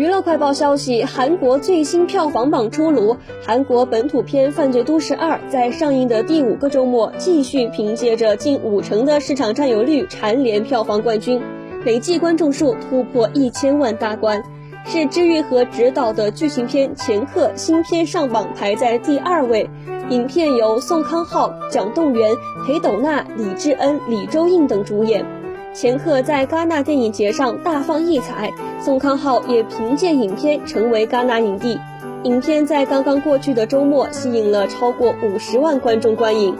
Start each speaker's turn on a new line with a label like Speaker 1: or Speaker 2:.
Speaker 1: 娱乐快报消息：韩国最新票房榜出炉，韩国本土片《犯罪都市二》在上映的第五个周末，继续凭借着近五成的市场占有率蝉联票房冠军，累计观众数突破一千万大关，是知玉和执导的剧情片《前客》新片上榜排在第二位。影片由宋康昊、蒋栋元、裴斗娜、李智恩、李周映等主演。前客在戛纳电影节上大放异彩，宋康昊也凭借影片成为戛纳影帝。影片在刚刚过去的周末吸引了超过五十万观众观影。